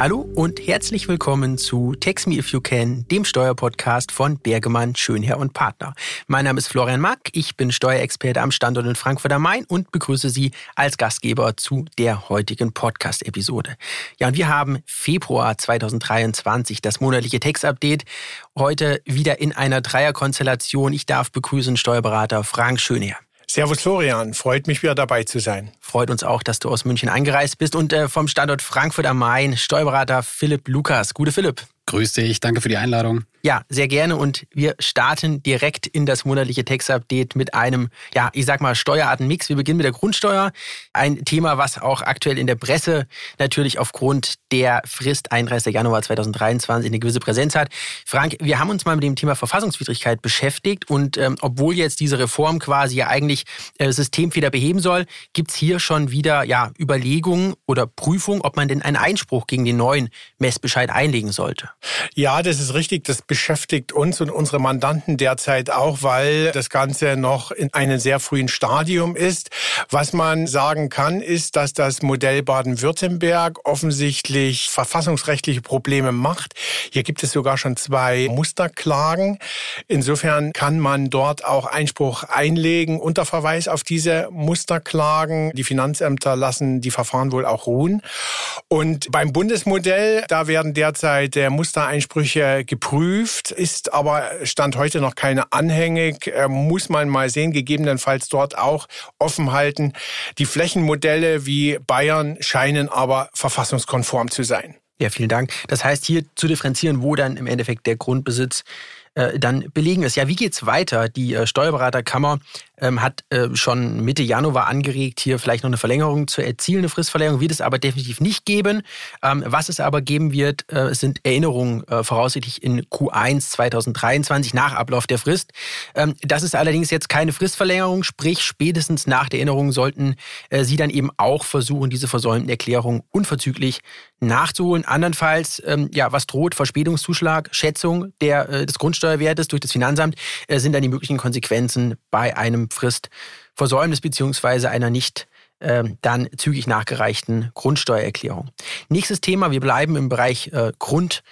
Hallo und herzlich willkommen zu Text Me If You Can, dem Steuerpodcast von Bergemann, Schönherr und Partner. Mein Name ist Florian Mack, ich bin Steuerexperte am Standort in Frankfurt am Main und begrüße Sie als Gastgeber zu der heutigen Podcast-Episode. Ja, und wir haben Februar 2023, das monatliche Text-Update, heute wieder in einer Dreierkonstellation. Ich darf begrüßen Steuerberater Frank Schönherr. Servus Florian, freut mich wieder dabei zu sein. Freut uns auch, dass du aus München eingereist bist und äh, vom Standort Frankfurt am Main Steuerberater Philipp Lukas. Gute Philipp. Grüß dich, danke für die Einladung. Ja, sehr gerne und wir starten direkt in das monatliche Text-Update mit einem, ja, ich sag mal Steuerartenmix. Wir beginnen mit der Grundsteuer, ein Thema, was auch aktuell in der Presse natürlich aufgrund der Frist 31. Januar 2023 eine gewisse Präsenz hat. Frank, wir haben uns mal mit dem Thema Verfassungswidrigkeit beschäftigt und ähm, obwohl jetzt diese Reform quasi ja eigentlich äh, Systemfehler beheben soll, gibt's hier schon wieder ja Überlegungen oder Prüfungen, ob man denn einen Einspruch gegen den neuen Messbescheid einlegen sollte. Ja, das ist richtig. Das beschäftigt uns und unsere Mandanten derzeit auch, weil das Ganze noch in einem sehr frühen Stadium ist. Was man sagen kann, ist, dass das Modell Baden-Württemberg offensichtlich verfassungsrechtliche Probleme macht. Hier gibt es sogar schon zwei Musterklagen. Insofern kann man dort auch Einspruch einlegen unter Verweis auf diese Musterklagen. Die Finanzämter lassen die Verfahren wohl auch ruhen. Und beim Bundesmodell, da werden derzeit der Muster Mustereinsprüche geprüft, ist aber Stand heute noch keine anhängig. Muss man mal sehen, gegebenenfalls dort auch offen halten. Die Flächenmodelle wie Bayern scheinen aber verfassungskonform zu sein. Ja, vielen Dank. Das heißt, hier zu differenzieren, wo dann im Endeffekt der Grundbesitz äh, dann belegen ist. Ja, wie geht's weiter? Die äh, Steuerberaterkammer ähm, hat äh, schon Mitte Januar angeregt, hier vielleicht noch eine Verlängerung zu erzielen. Eine Fristverlängerung wird es aber definitiv nicht geben. Ähm, was es aber geben wird, äh, sind Erinnerungen äh, voraussichtlich in Q1 2023 nach Ablauf der Frist. Ähm, das ist allerdings jetzt keine Fristverlängerung, sprich spätestens nach der Erinnerung sollten äh, Sie dann eben auch versuchen, diese versäumten Erklärungen unverzüglich nachzuholen. Andernfalls, ähm, ja, was droht? Verspätungszuschlag, Schätzung der, äh, des Grundsteuerwertes durch das Finanzamt äh, sind dann die möglichen Konsequenzen bei einem Fristversäumnis beziehungsweise einer nicht ähm, dann zügig nachgereichten Grundsteuererklärung. Nächstes Thema, wir bleiben im Bereich äh, Grund.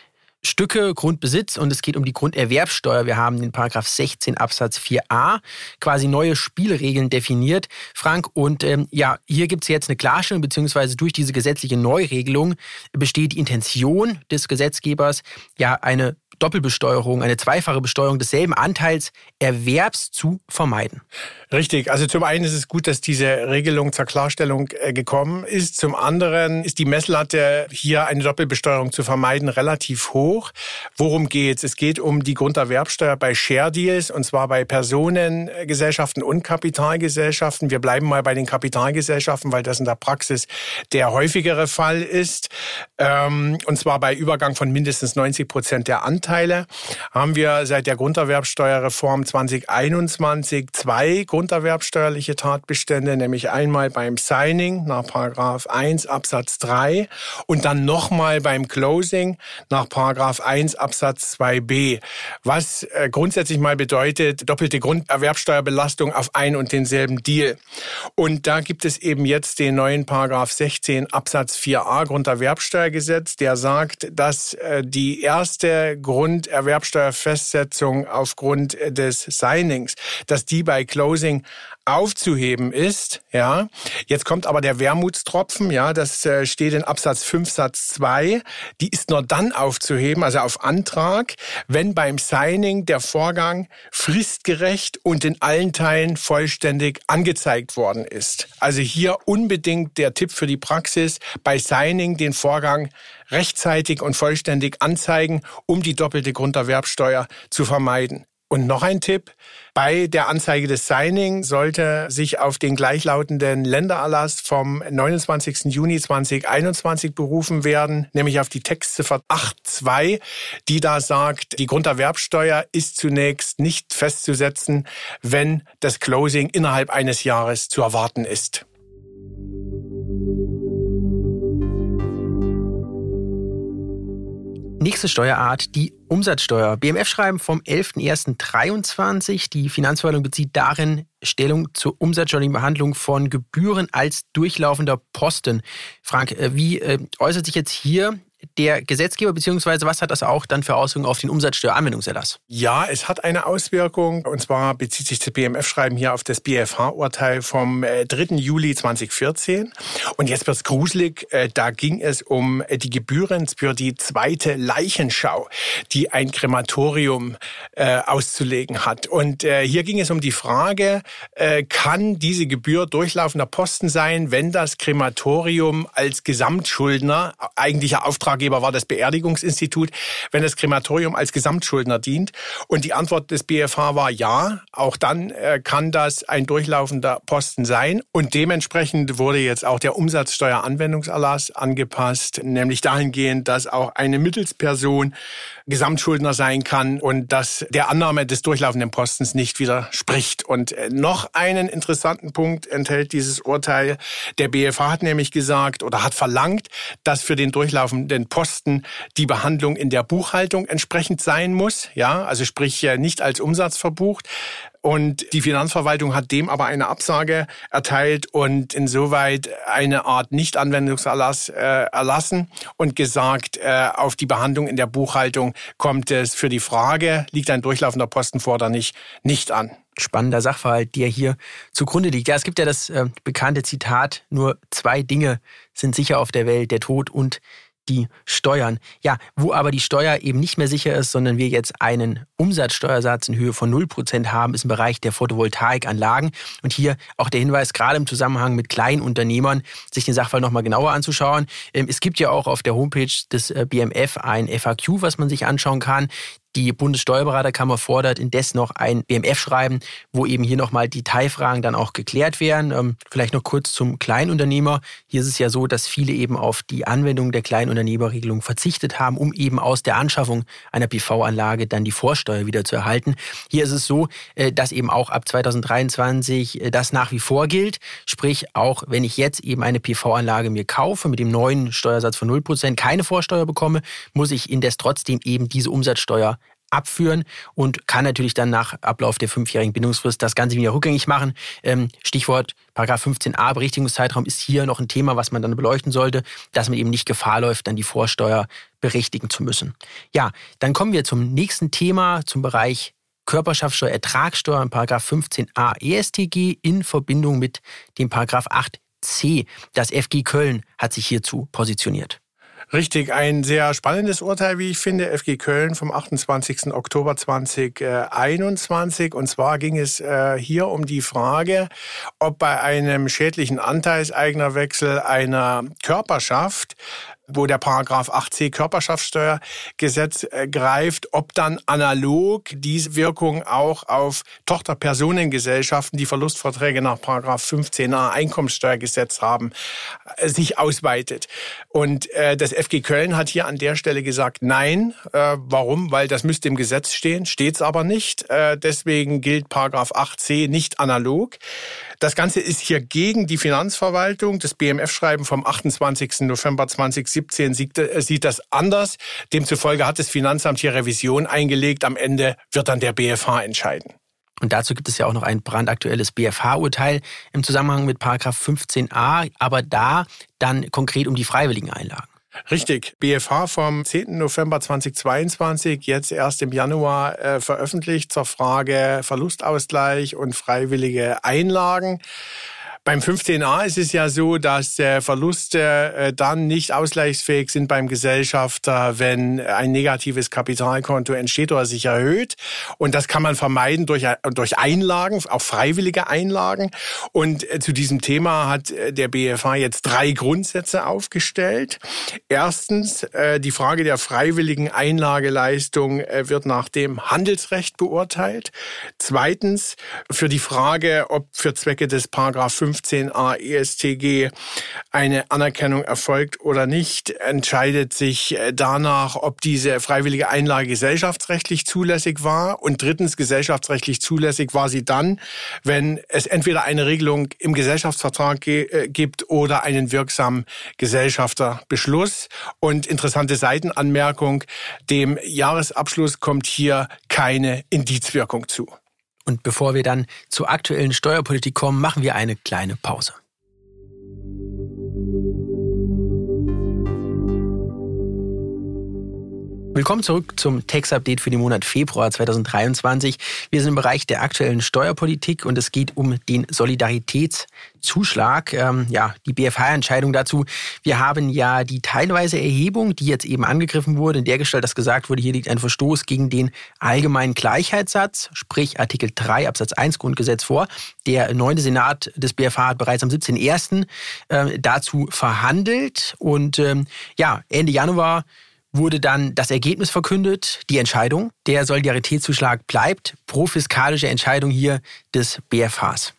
Grundbesitz und es geht um die Grunderwerbsteuer. Wir haben den Paragraph 16 Absatz 4a quasi neue Spielregeln definiert. Frank, und ähm, ja, hier gibt es jetzt eine Klarstellung, beziehungsweise durch diese gesetzliche Neuregelung besteht die Intention des Gesetzgebers, ja, eine Doppelbesteuerung, eine zweifache Besteuerung desselben Anteils Erwerbs zu vermeiden. Richtig. Also zum einen ist es gut, dass diese Regelung zur Klarstellung äh, gekommen ist. Zum anderen ist die Messlatte, hier eine Doppelbesteuerung zu vermeiden, relativ hoch. Worum geht's? Es geht um die Grunderwerbsteuer bei Share Deals und zwar bei Personengesellschaften und Kapitalgesellschaften. Wir bleiben mal bei den Kapitalgesellschaften, weil das in der Praxis der häufigere Fall ist. Ähm, und zwar bei Übergang von mindestens 90 Prozent der Anteile. Anteile haben wir seit der Grunderwerbsteuerreform 2021 zwei grunderwerbsteuerliche Tatbestände, nämlich einmal beim Signing nach Paragraph 1 Absatz 3 und dann nochmal beim Closing nach Paragraph 1 Absatz 2b, was äh, grundsätzlich mal bedeutet doppelte Grunderwerbsteuerbelastung auf ein und denselben Deal. Und da gibt es eben jetzt den neuen Paragraph 16 Absatz 4a Grunderwerbsteuergesetz, der sagt, dass äh, die erste Grund Grunderwerbsteuerfestsetzung aufgrund des Signings, dass die bei Closing aufzuheben ist, ja. Jetzt kommt aber der Wermutstropfen, ja, das äh, steht in Absatz 5 Satz 2. Die ist nur dann aufzuheben, also auf Antrag, wenn beim Signing der Vorgang fristgerecht und in allen Teilen vollständig angezeigt worden ist. Also hier unbedingt der Tipp für die Praxis, bei Signing den Vorgang rechtzeitig und vollständig anzeigen, um die doppelte Grunderwerbsteuer zu vermeiden. Und noch ein Tipp. Bei der Anzeige des Signing sollte sich auf den gleichlautenden Ländererlass vom 29. Juni 2021 berufen werden, nämlich auf die Textziffer 8.2, die da sagt, die Grunderwerbsteuer ist zunächst nicht festzusetzen, wenn das Closing innerhalb eines Jahres zu erwarten ist. Nächste Steuerart, die Umsatzsteuer. BMF-Schreiben vom 11.01.23. Die Finanzverwaltung bezieht darin Stellung zur umsatzsteuerlichen Behandlung von Gebühren als durchlaufender Posten. Frank, äh, wie äh, äußert sich jetzt hier der Gesetzgeber, beziehungsweise was hat das auch dann für Auswirkungen auf den Umsatzsteueranwendungserlass? Ja, es hat eine Auswirkung. Und zwar bezieht sich das BMF-Schreiben hier auf das BFH-Urteil vom 3. Äh, Juli 2014. Und jetzt wird's gruselig. Äh, da ging es um äh, die Gebühren für die zweite Leichenschau, die ein Krematorium auszulegen hat. Und hier ging es um die Frage, kann diese Gebühr durchlaufender Posten sein, wenn das Krematorium als Gesamtschuldner, eigentlicher Auftraggeber war das Beerdigungsinstitut, wenn das Krematorium als Gesamtschuldner dient? Und die Antwort des BFH war ja, auch dann äh, kann das ein durchlaufender Posten sein. Und dementsprechend wurde jetzt auch der Umsatzsteueranwendungserlass angepasst, nämlich dahingehend, dass auch eine Mittelsperson Gesamtschuldner sein kann und dass der Annahme des durchlaufenden Postens nicht widerspricht. Und äh, noch einen interessanten Punkt enthält dieses Urteil. Der BFH hat nämlich gesagt oder hat verlangt, dass für den durchlaufenden Posten die Behandlung in der Buchhaltung entsprechend sein muss. Ja, also sprich äh, nicht als Umsatz verbucht. Und die Finanzverwaltung hat dem aber eine Absage erteilt und insoweit eine Art Nichtanwendungserlass äh, erlassen und gesagt, äh, auf die Behandlung in der Buchhaltung kommt es für die Frage, liegt ein durchlaufender Posten vor oder nicht, nicht an spannender Sachverhalt, der hier zugrunde liegt. Ja, es gibt ja das äh, bekannte Zitat, nur zwei Dinge sind sicher auf der Welt, der Tod und die Steuern. Ja, wo aber die Steuer eben nicht mehr sicher ist, sondern wir jetzt einen Umsatzsteuersatz in Höhe von 0% haben, ist im Bereich der Photovoltaikanlagen. Und hier auch der Hinweis, gerade im Zusammenhang mit Kleinunternehmern, sich den Sachverhalt nochmal genauer anzuschauen. Ähm, es gibt ja auch auf der Homepage des äh, BMF ein FAQ, was man sich anschauen kann. Die Bundessteuerberaterkammer fordert indes noch ein BMF-Schreiben, wo eben hier nochmal Detailfragen dann auch geklärt werden. Ähm, vielleicht noch kurz zum Kleinunternehmer. Hier ist es ja so, dass viele eben auf die Anwendung der Kleinunternehmerregelung verzichtet haben, um eben aus der Anschaffung einer PV-Anlage dann die Vorsteuer wieder zu erhalten. Hier ist es so, äh, dass eben auch ab 2023 äh, das nach wie vor gilt. Sprich, auch wenn ich jetzt eben eine PV-Anlage mir kaufe mit dem neuen Steuersatz von 0%, keine Vorsteuer bekomme, muss ich indes trotzdem eben diese Umsatzsteuer abführen und kann natürlich dann nach Ablauf der fünfjährigen Bindungsfrist das Ganze wieder rückgängig machen. Ähm, Stichwort Paragraph 15a Berichtigungszeitraum ist hier noch ein Thema, was man dann beleuchten sollte, dass man eben nicht Gefahr läuft, dann die Vorsteuer berichtigen zu müssen. Ja, dann kommen wir zum nächsten Thema, zum Bereich Körperschaftssteuer, Ertragssteuer in Paragraph 15a ESTG in Verbindung mit dem Paragraph 8c. Das FG Köln hat sich hierzu positioniert. Richtig, ein sehr spannendes Urteil, wie ich finde, FG Köln vom 28. Oktober 2021. Und zwar ging es äh, hier um die Frage, ob bei einem schädlichen Anteilseignerwechsel einer Körperschaft wo der Paragraph 8c Körperschaftssteuergesetz äh, greift, ob dann analog diese Wirkung auch auf Tochterpersonengesellschaften, die Verlustverträge nach Paragraph 15a Einkommenssteuergesetz haben, äh, sich ausweitet. Und äh, das FG Köln hat hier an der Stelle gesagt, nein. Äh, warum? Weil das müsste im Gesetz stehen, steht's aber nicht. Äh, deswegen gilt Paragraph 8c nicht analog. Das Ganze ist hier gegen die Finanzverwaltung. Das BMF-Schreiben vom 28. November 2017 äh, sieht das anders. Demzufolge hat das Finanzamt hier Revision eingelegt. Am Ende wird dann der BFH entscheiden. Und dazu gibt es ja auch noch ein brandaktuelles BFH-Urteil im Zusammenhang mit Paragraph 15a, aber da dann konkret um die freiwilligen Einlagen. Richtig. BFH vom 10. November 2022, jetzt erst im Januar äh, veröffentlicht zur Frage Verlustausgleich und freiwillige Einlagen. Beim 15a ist es ja so, dass äh, Verluste äh, dann nicht ausgleichsfähig sind beim Gesellschafter, wenn ein negatives Kapitalkonto entsteht oder sich erhöht. Und das kann man vermeiden durch, äh, durch Einlagen, auch freiwillige Einlagen. Und zu diesem Thema hat der BFH jetzt drei Grundsätze aufgestellt. Erstens, die Frage der freiwilligen Einlageleistung wird nach dem Handelsrecht beurteilt. Zweitens, für die Frage, ob für Zwecke des Paragraph 15 15a ESTG eine Anerkennung erfolgt oder nicht, entscheidet sich äh, danach, ob diese freiwillige Einlage gesellschaftsrechtlich zulässig war. Und drittens, gesellschaftsrechtlich zulässig war sie dann, wenn es entweder eine Regelung im Gesellschaftsvertrag äh, gibt oder einen wirksamen Gesellschafterbeschluss. Und interessante Seitenanmerkung, dem Jahresabschluss kommt hier keine Indizwirkung zu. Und bevor wir dann zur aktuellen Steuerpolitik kommen, machen wir eine kleine Pause. Willkommen zurück zum Tax-Update für den Monat Februar 2023. Wir sind im Bereich der aktuellen Steuerpolitik und es geht um den Solidaritätszuschlag. Ähm, ja, die BFH-Entscheidung dazu. Wir haben ja die teilweise Erhebung, die jetzt eben angegriffen wurde, in der Gestalt, dass gesagt wurde, hier liegt ein Verstoß gegen den allgemeinen Gleichheitssatz, sprich Artikel 3 Absatz 1 Grundgesetz vor. Der neunte Senat des BFH hat bereits am 17.01. Äh, dazu verhandelt und ähm, ja, Ende Januar wurde dann das Ergebnis verkündet, die Entscheidung. Der Solidaritätszuschlag bleibt pro fiskalische Entscheidung hier des BFHs.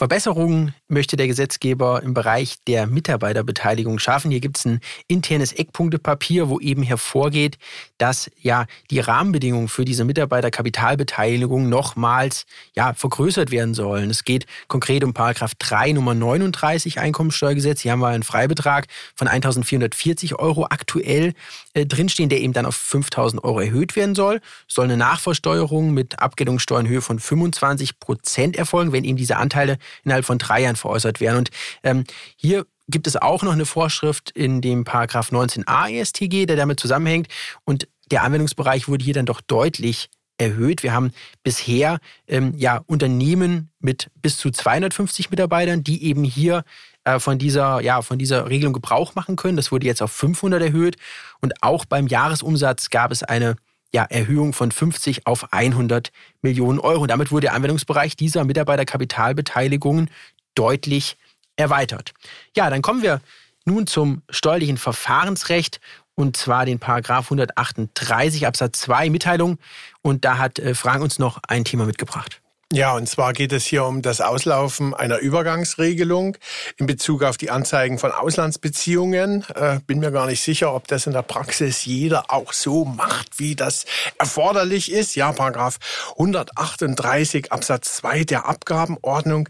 Verbesserungen möchte der Gesetzgeber im Bereich der Mitarbeiterbeteiligung schaffen. Hier gibt es ein internes Eckpunktepapier, wo eben hervorgeht, dass ja die Rahmenbedingungen für diese Mitarbeiterkapitalbeteiligung nochmals ja, vergrößert werden sollen. Es geht konkret um Paragraph 3 Nummer 39 Einkommensteuergesetz. Hier haben wir einen Freibetrag von 1.440 Euro aktuell äh, drinstehen, der eben dann auf 5.000 Euro erhöht werden soll. Es soll eine Nachversteuerung mit Abgeltungssteuer in Höhe von 25 Prozent erfolgen, wenn eben diese Anteile innerhalb von drei Jahren veräußert werden. Und ähm, hier gibt es auch noch eine Vorschrift in dem Paragraph 19a ESTG, der damit zusammenhängt. Und der Anwendungsbereich wurde hier dann doch deutlich erhöht. Wir haben bisher ähm, ja Unternehmen mit bis zu 250 Mitarbeitern, die eben hier äh, von dieser ja von dieser Regelung Gebrauch machen können. Das wurde jetzt auf 500 erhöht und auch beim Jahresumsatz gab es eine ja, Erhöhung von 50 auf 100 Millionen Euro. Damit wurde der Anwendungsbereich dieser Mitarbeiterkapitalbeteiligungen deutlich erweitert. Ja, dann kommen wir nun zum steuerlichen Verfahrensrecht und zwar den Paragraph 138 Absatz 2 Mitteilung. Und da hat äh, Frank uns noch ein Thema mitgebracht. Ja, und zwar geht es hier um das Auslaufen einer Übergangsregelung in Bezug auf die Anzeigen von Auslandsbeziehungen. Äh, bin mir gar nicht sicher, ob das in der Praxis jeder auch so macht, wie das erforderlich ist. Ja, Paragraph 138 Absatz 2 der Abgabenordnung.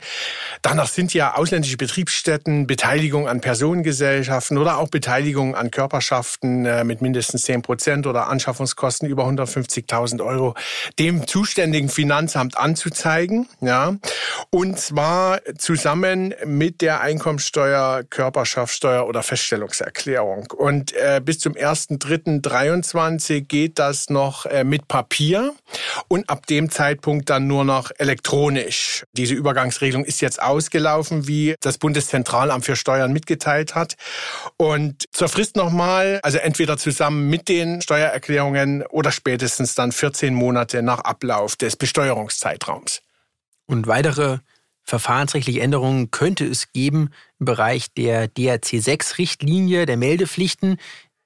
Danach sind ja ausländische Betriebsstätten, Beteiligung an Personengesellschaften oder auch Beteiligung an Körperschaften äh, mit mindestens 10 Prozent oder Anschaffungskosten über 150.000 Euro dem zuständigen Finanzamt anzuzeigen zeigen, ja. Und zwar zusammen mit der Einkommensteuer, Körperschaftssteuer oder Feststellungserklärung. Und äh, bis zum 1.3.23 geht das noch äh, mit Papier und ab dem Zeitpunkt dann nur noch elektronisch. Diese Übergangsregelung ist jetzt ausgelaufen, wie das Bundeszentralamt für Steuern mitgeteilt hat. Und zur Frist nochmal, also entweder zusammen mit den Steuererklärungen oder spätestens dann 14 Monate nach Ablauf des Besteuerungszeitraums. Und weitere verfahrensrechtliche Änderungen könnte es geben im Bereich der DRC6-Richtlinie, der Meldepflichten,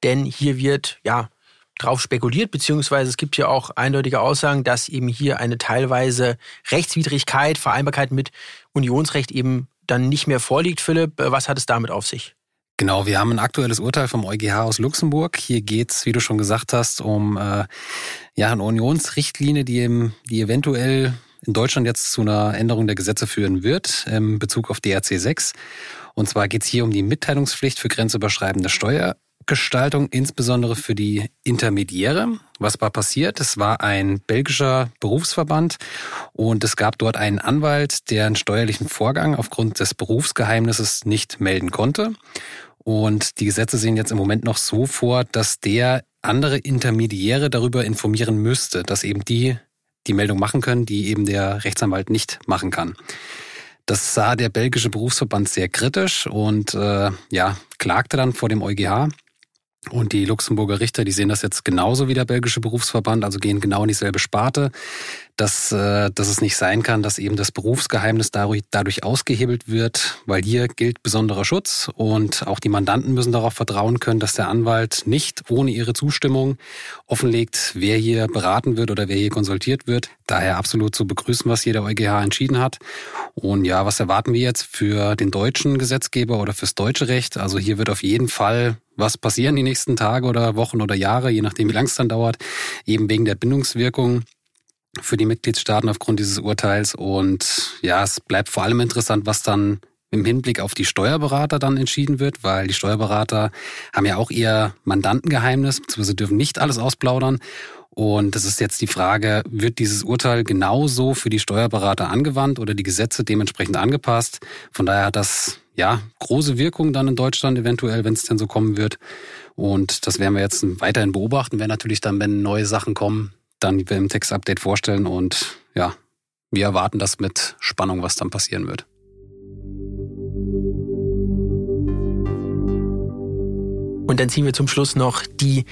denn hier wird ja drauf spekuliert, beziehungsweise es gibt ja auch eindeutige Aussagen, dass eben hier eine teilweise Rechtswidrigkeit, Vereinbarkeit mit Unionsrecht eben dann nicht mehr vorliegt. Philipp, was hat es damit auf sich? Genau, wir haben ein aktuelles Urteil vom EuGH aus Luxemburg. Hier geht's, wie du schon gesagt hast, um äh, ja eine Unionsrichtlinie, die, eben, die eventuell in Deutschland jetzt zu einer Änderung der Gesetze führen wird in Bezug auf DRC 6. Und zwar geht es hier um die Mitteilungspflicht für grenzüberschreitende Steuergestaltung, insbesondere für die Intermediäre. Was war passiert? Es war ein belgischer Berufsverband und es gab dort einen Anwalt, der einen steuerlichen Vorgang aufgrund des Berufsgeheimnisses nicht melden konnte. Und die Gesetze sehen jetzt im Moment noch so vor, dass der andere Intermediäre darüber informieren müsste, dass eben die die Meldung machen können, die eben der Rechtsanwalt nicht machen kann. Das sah der belgische Berufsverband sehr kritisch und äh, ja, klagte dann vor dem EuGH. Und die Luxemburger Richter, die sehen das jetzt genauso wie der belgische Berufsverband, also gehen genau in dieselbe Sparte dass, äh, dass es nicht sein kann, dass eben das Berufsgeheimnis dadurch, dadurch ausgehebelt wird, weil hier gilt besonderer Schutz und auch die Mandanten müssen darauf vertrauen können, dass der Anwalt nicht ohne ihre Zustimmung offenlegt, wer hier beraten wird oder wer hier konsultiert wird. Daher absolut zu begrüßen, was hier der EuGH entschieden hat. Und ja, was erwarten wir jetzt für den deutschen Gesetzgeber oder fürs deutsche Recht? Also hier wird auf jeden Fall was passieren die nächsten Tage oder Wochen oder Jahre, je nachdem wie lang es dann dauert, eben wegen der Bindungswirkung für die Mitgliedstaaten aufgrund dieses Urteils. Und ja, es bleibt vor allem interessant, was dann im Hinblick auf die Steuerberater dann entschieden wird, weil die Steuerberater haben ja auch ihr Mandantengeheimnis, beziehungsweise dürfen nicht alles ausplaudern. Und das ist jetzt die Frage, wird dieses Urteil genauso für die Steuerberater angewandt oder die Gesetze dementsprechend angepasst? Von daher hat das ja, große Wirkung dann in Deutschland eventuell, wenn es denn so kommen wird. Und das werden wir jetzt weiterhin beobachten, werden natürlich dann, wenn neue Sachen kommen, dann im Text-Update vorstellen und ja, wir erwarten das mit Spannung, was dann passieren wird. Und dann ziehen wir zum Schluss noch die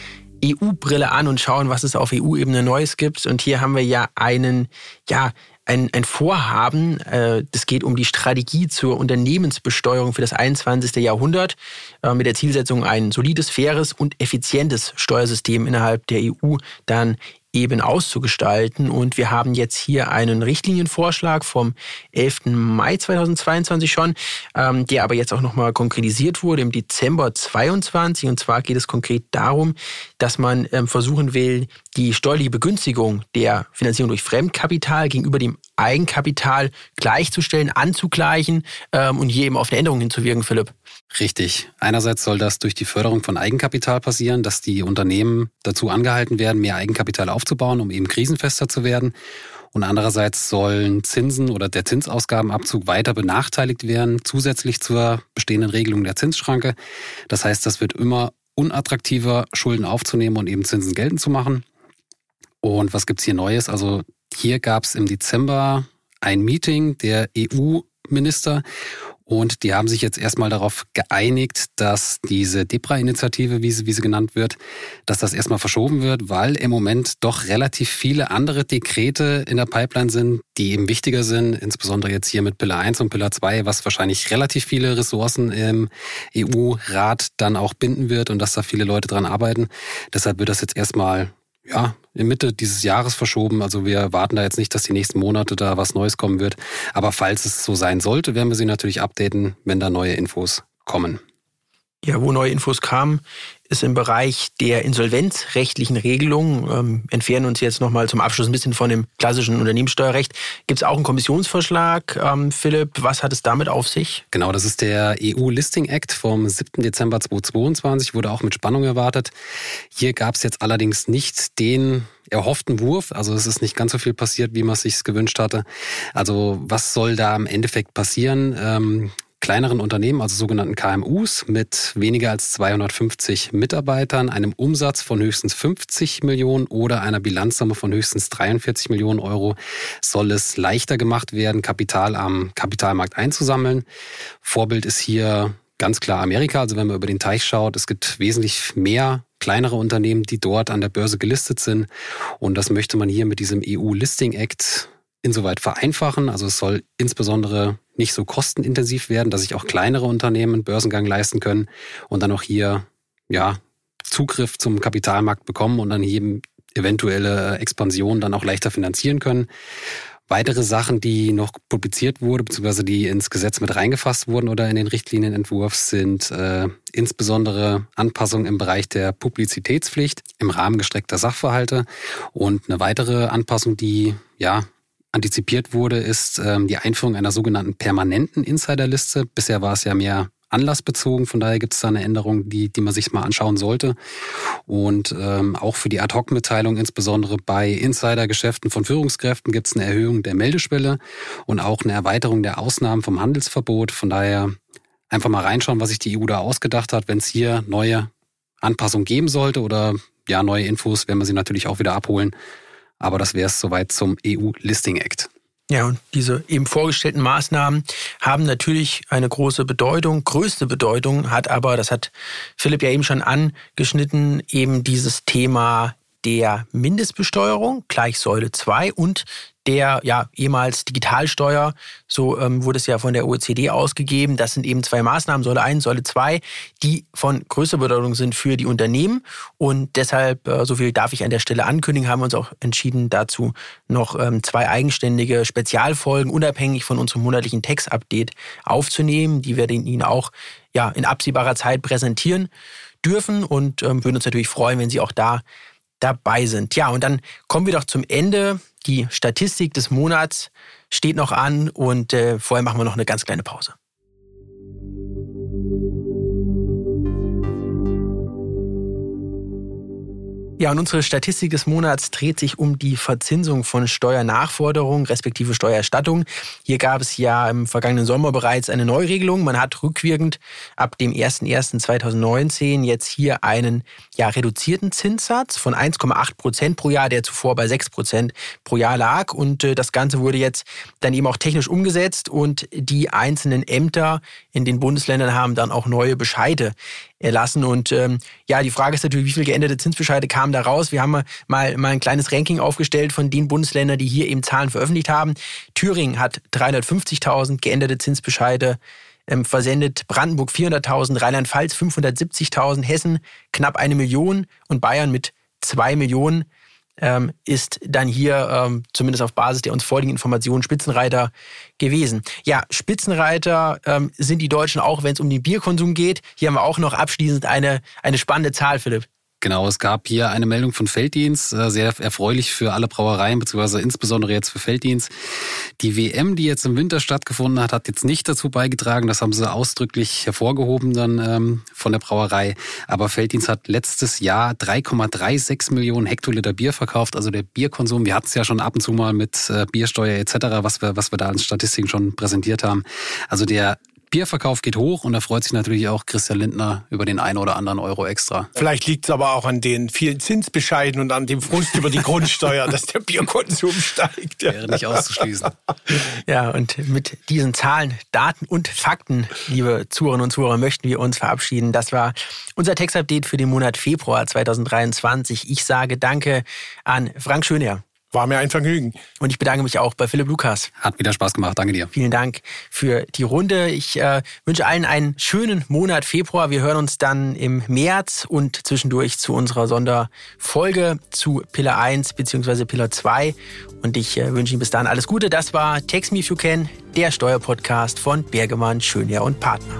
EU-Brille an und schauen, was es auf EU-Ebene Neues gibt. Und hier haben wir ja einen, ja, ein, ein Vorhaben. Äh, das geht um die Strategie zur Unternehmensbesteuerung für das 21. Jahrhundert äh, mit der Zielsetzung, ein solides, faires und effizientes Steuersystem innerhalb der EU dann eben auszugestalten. Und wir haben jetzt hier einen Richtlinienvorschlag vom 11. Mai 2022 schon, ähm, der aber jetzt auch nochmal konkretisiert wurde im Dezember 22. Und zwar geht es konkret darum, dass man ähm, versuchen will, die steuerliche Begünstigung der Finanzierung durch Fremdkapital gegenüber dem Eigenkapital gleichzustellen, anzugleichen ähm, und hier eben auf eine Änderung hinzuwirken, Philipp. Richtig. Einerseits soll das durch die Förderung von Eigenkapital passieren, dass die Unternehmen dazu angehalten werden, mehr Eigenkapital aufzubauen, um eben krisenfester zu werden. Und andererseits sollen Zinsen oder der Zinsausgabenabzug weiter benachteiligt werden, zusätzlich zur bestehenden Regelung der Zinsschranke. Das heißt, das wird immer unattraktiver, Schulden aufzunehmen und eben Zinsen geltend zu machen. Und was gibt's hier Neues? Also hier gab's im Dezember ein Meeting der EU-Minister und die haben sich jetzt erstmal darauf geeinigt, dass diese DEPRA-Initiative, wie sie, wie sie genannt wird, dass das erstmal verschoben wird, weil im Moment doch relativ viele andere Dekrete in der Pipeline sind, die eben wichtiger sind, insbesondere jetzt hier mit Pillar 1 und Pillar 2, was wahrscheinlich relativ viele Ressourcen im EU-Rat dann auch binden wird und dass da viele Leute dran arbeiten. Deshalb wird das jetzt erstmal ja, Mitte dieses Jahres verschoben. Also wir erwarten da jetzt nicht, dass die nächsten Monate da was Neues kommen wird. Aber falls es so sein sollte, werden wir Sie natürlich updaten, wenn da neue Infos kommen. Ja, wo neue Infos kamen, ist im Bereich der insolvenzrechtlichen Regelungen. Ähm, entfernen uns jetzt nochmal zum Abschluss ein bisschen von dem klassischen Unternehmenssteuerrecht. Gibt es auch einen Kommissionsvorschlag, ähm, Philipp? Was hat es damit auf sich? Genau, das ist der EU-Listing Act vom 7. Dezember 2022, wurde auch mit Spannung erwartet. Hier gab es jetzt allerdings nicht den erhofften Wurf. Also es ist nicht ganz so viel passiert, wie man es sich gewünscht hatte. Also was soll da im Endeffekt passieren? Ähm, kleineren Unternehmen, also sogenannten KMUs mit weniger als 250 Mitarbeitern, einem Umsatz von höchstens 50 Millionen oder einer Bilanzsumme von höchstens 43 Millionen Euro soll es leichter gemacht werden, Kapital am Kapitalmarkt einzusammeln. Vorbild ist hier ganz klar Amerika. Also wenn man über den Teich schaut, es gibt wesentlich mehr kleinere Unternehmen, die dort an der Börse gelistet sind. Und das möchte man hier mit diesem EU-Listing Act insoweit vereinfachen. Also es soll insbesondere nicht so kostenintensiv werden, dass sich auch kleinere Unternehmen einen Börsengang leisten können und dann auch hier ja Zugriff zum Kapitalmarkt bekommen und dann hier eventuelle Expansion dann auch leichter finanzieren können. Weitere Sachen, die noch publiziert wurden, beziehungsweise die ins Gesetz mit reingefasst wurden oder in den Richtlinienentwurf, sind äh, insbesondere Anpassungen im Bereich der Publizitätspflicht im Rahmen gestreckter Sachverhalte und eine weitere Anpassung, die ja antizipiert wurde, ist ähm, die Einführung einer sogenannten permanenten Insiderliste. Bisher war es ja mehr anlassbezogen, von daher gibt es da eine Änderung, die, die man sich mal anschauen sollte. Und ähm, auch für die Ad-Hoc-Mitteilung, insbesondere bei Insidergeschäften von Führungskräften, gibt es eine Erhöhung der Meldeschwelle und auch eine Erweiterung der Ausnahmen vom Handelsverbot. Von daher einfach mal reinschauen, was sich die EU da ausgedacht hat. Wenn es hier neue Anpassungen geben sollte oder ja, neue Infos, werden wir sie natürlich auch wieder abholen. Aber das wäre es soweit zum EU-Listing Act. Ja, und diese eben vorgestellten Maßnahmen haben natürlich eine große Bedeutung, größte Bedeutung hat aber, das hat Philipp ja eben schon angeschnitten, eben dieses Thema der Mindestbesteuerung, gleich Säule 2 und der ja ehemals Digitalsteuer, so ähm, wurde es ja von der OECD ausgegeben. Das sind eben zwei Maßnahmen, Säule 1, Säule 2, die von größter Bedeutung sind für die Unternehmen. Und deshalb, äh, so viel darf ich an der Stelle ankündigen, haben wir uns auch entschieden, dazu noch ähm, zwei eigenständige Spezialfolgen unabhängig von unserem monatlichen Text-Update aufzunehmen. Die werden Ihnen auch ja, in absehbarer Zeit präsentieren dürfen und ähm, würden uns natürlich freuen, wenn Sie auch da dabei sind. Ja, und dann kommen wir doch zum Ende. Die Statistik des Monats steht noch an und äh, vorher machen wir noch eine ganz kleine Pause. Ja, und unsere Statistik des Monats dreht sich um die Verzinsung von Steuernachforderungen respektive Steuererstattung. Hier gab es ja im vergangenen Sommer bereits eine Neuregelung. Man hat rückwirkend ab dem 01.01.2019 jetzt hier einen ja, reduzierten Zinssatz von 1,8 Prozent pro Jahr, der zuvor bei 6 Prozent pro Jahr lag. Und äh, das Ganze wurde jetzt dann eben auch technisch umgesetzt und die einzelnen Ämter in den Bundesländern haben dann auch neue Bescheide erlassen. Und ähm, ja, die Frage ist natürlich, wie viele geänderte Zinsbescheide kamen da raus? Wir haben mal, mal ein kleines Ranking aufgestellt von den Bundesländern, die hier eben Zahlen veröffentlicht haben. Thüringen hat 350.000 geänderte Zinsbescheide ähm, versendet, Brandenburg 400.000, Rheinland-Pfalz 570.000, Hessen knapp eine Million und Bayern mit zwei Millionen ähm, ist dann hier ähm, zumindest auf Basis der uns vorliegenden Informationen Spitzenreiter gewesen. Ja, Spitzenreiter ähm, sind die Deutschen auch, wenn es um den Bierkonsum geht. Hier haben wir auch noch abschließend eine, eine spannende Zahl, Philipp. Genau, es gab hier eine Meldung von Felddienst, äh, sehr erfreulich für alle Brauereien, beziehungsweise insbesondere jetzt für Felddienst. Die WM, die jetzt im Winter stattgefunden hat, hat jetzt nicht dazu beigetragen, das haben sie ausdrücklich hervorgehoben dann ähm, von der Brauerei. Aber Felddienst hat letztes Jahr 3,36 Millionen Hektoliter Bier verkauft, also der Bierkonsum. Wir hatten es ja schon ab und zu mal mit äh, Biersteuer etc., was wir, was wir da als Statistiken schon präsentiert haben. Also der Bierverkauf geht hoch und da freut sich natürlich auch Christian Lindner über den einen oder anderen Euro extra. Vielleicht liegt es aber auch an den vielen Zinsbescheiden und an dem Frust über die Grundsteuer, dass der Bierkonsum steigt. Wäre nicht auszuschließen. Ja, und mit diesen Zahlen, Daten und Fakten, liebe Zuhörerinnen und Zuhörer, möchten wir uns verabschieden. Das war unser Textupdate für den Monat Februar 2023. Ich sage Danke an Frank Schöner. War mir ein Vergnügen. Und ich bedanke mich auch bei Philipp Lukas. Hat wieder Spaß gemacht. Danke dir. Vielen Dank für die Runde. Ich äh, wünsche allen einen schönen Monat Februar. Wir hören uns dann im März und zwischendurch zu unserer Sonderfolge zu Pillar 1 bzw. Pillar 2. Und ich äh, wünsche Ihnen bis dahin alles Gute. Das war Text Me If You Can, der Steuerpodcast von Bergemann, Schönjahr und Partner.